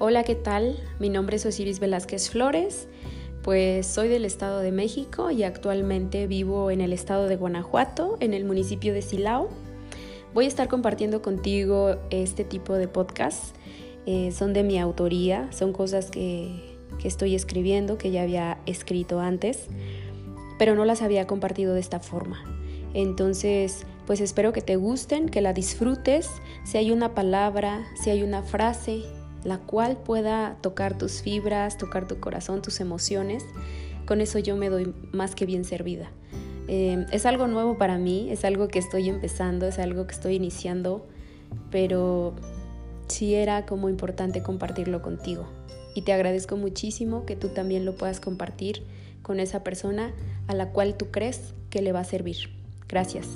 Hola, ¿qué tal? Mi nombre es Osiris Velázquez Flores, pues soy del Estado de México y actualmente vivo en el estado de Guanajuato, en el municipio de Silao. Voy a estar compartiendo contigo este tipo de podcasts. Eh, son de mi autoría, son cosas que, que estoy escribiendo, que ya había escrito antes, pero no las había compartido de esta forma. Entonces, pues espero que te gusten, que la disfrutes, si hay una palabra, si hay una frase, la cual pueda tocar tus fibras, tocar tu corazón, tus emociones. Con eso yo me doy más que bien servida. Eh, es algo nuevo para mí, es algo que estoy empezando, es algo que estoy iniciando, pero sí era como importante compartirlo contigo. Y te agradezco muchísimo que tú también lo puedas compartir con esa persona a la cual tú crees que le va a servir. Gracias.